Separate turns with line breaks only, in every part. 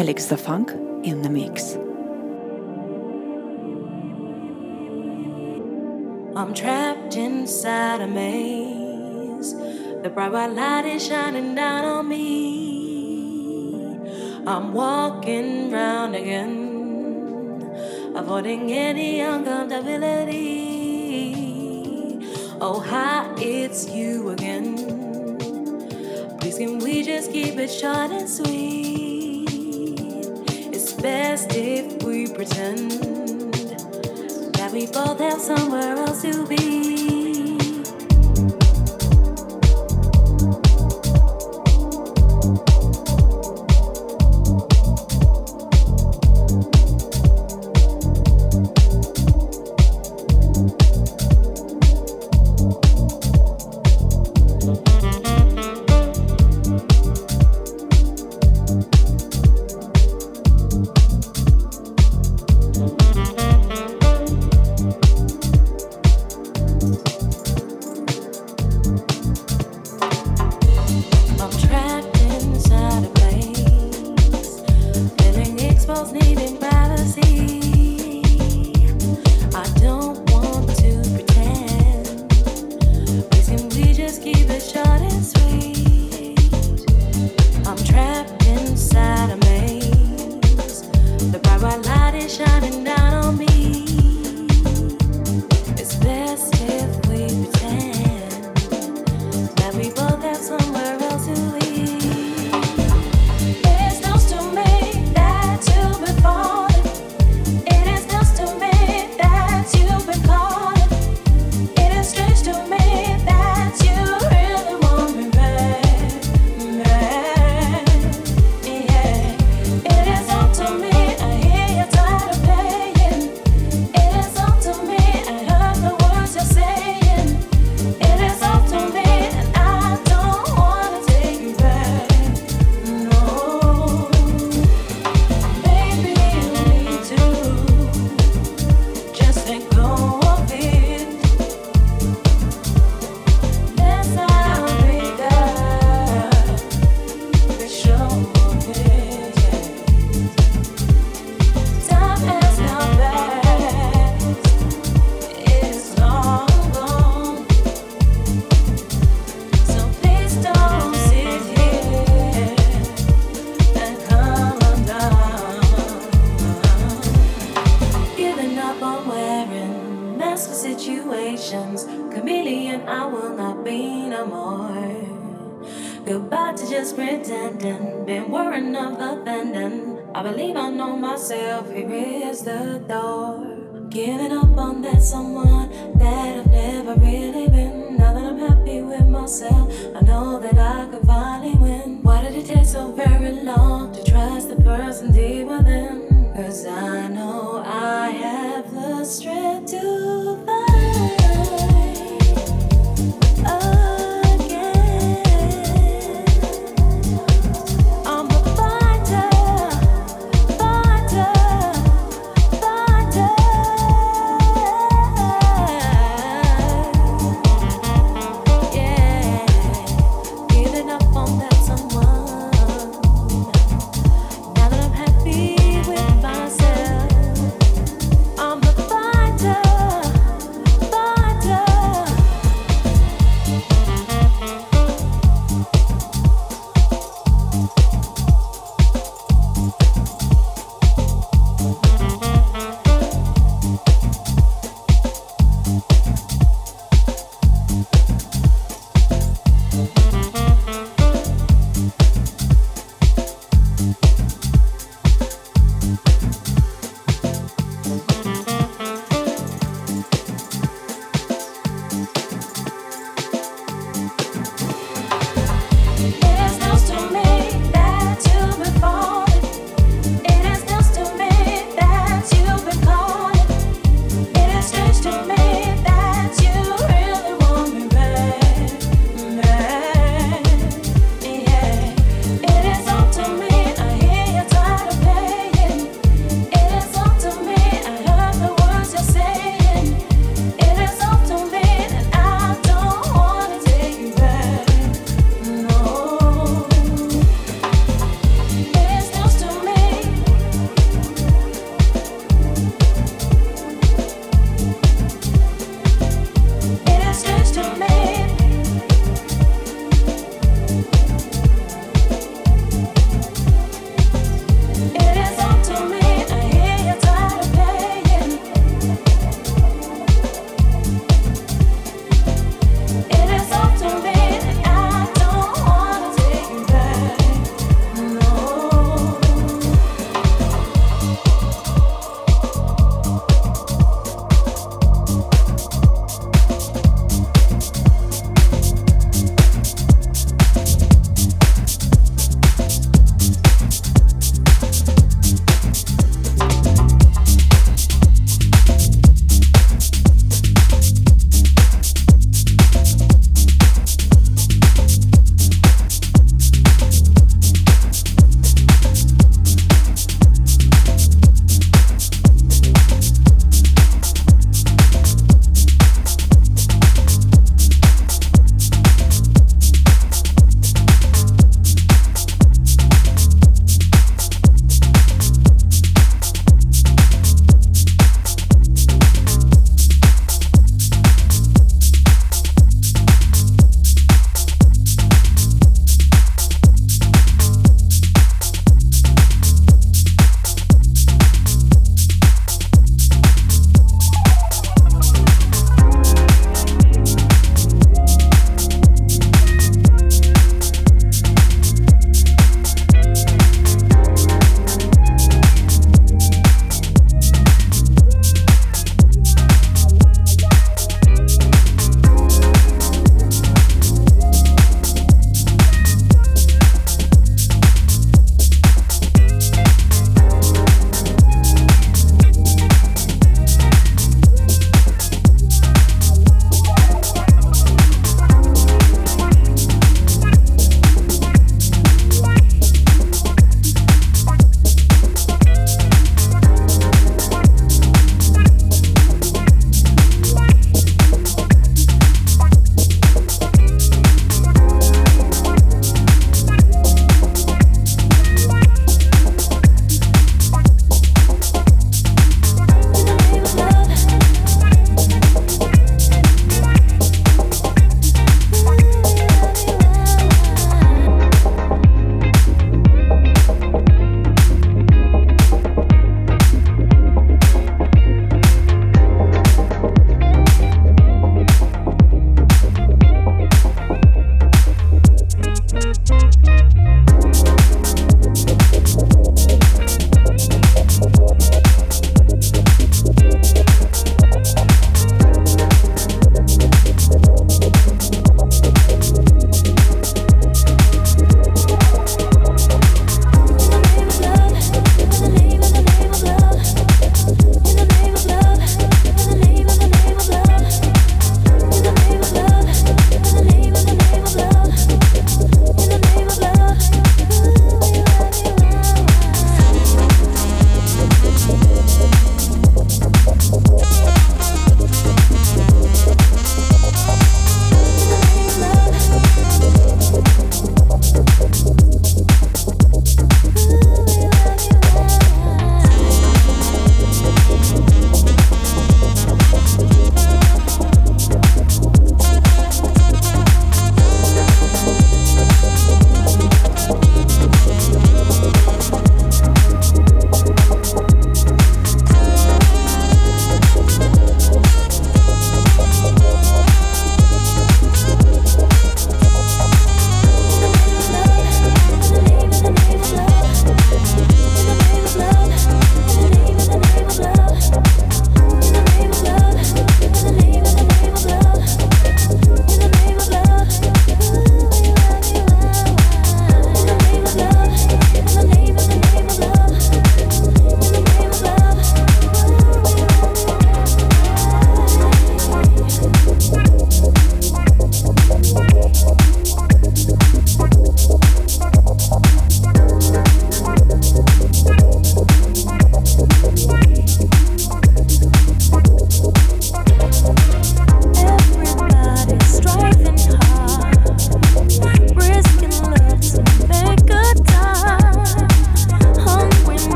Felix Da Funk in the mix.
I'm trapped inside a maze. The bright white light is shining down on me. I'm walking round again, avoiding any uncomfortability. Oh, hi, it's you again. Please, can we just keep it short and sweet? Best if we pretend that we both have somewhere else to be.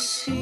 see.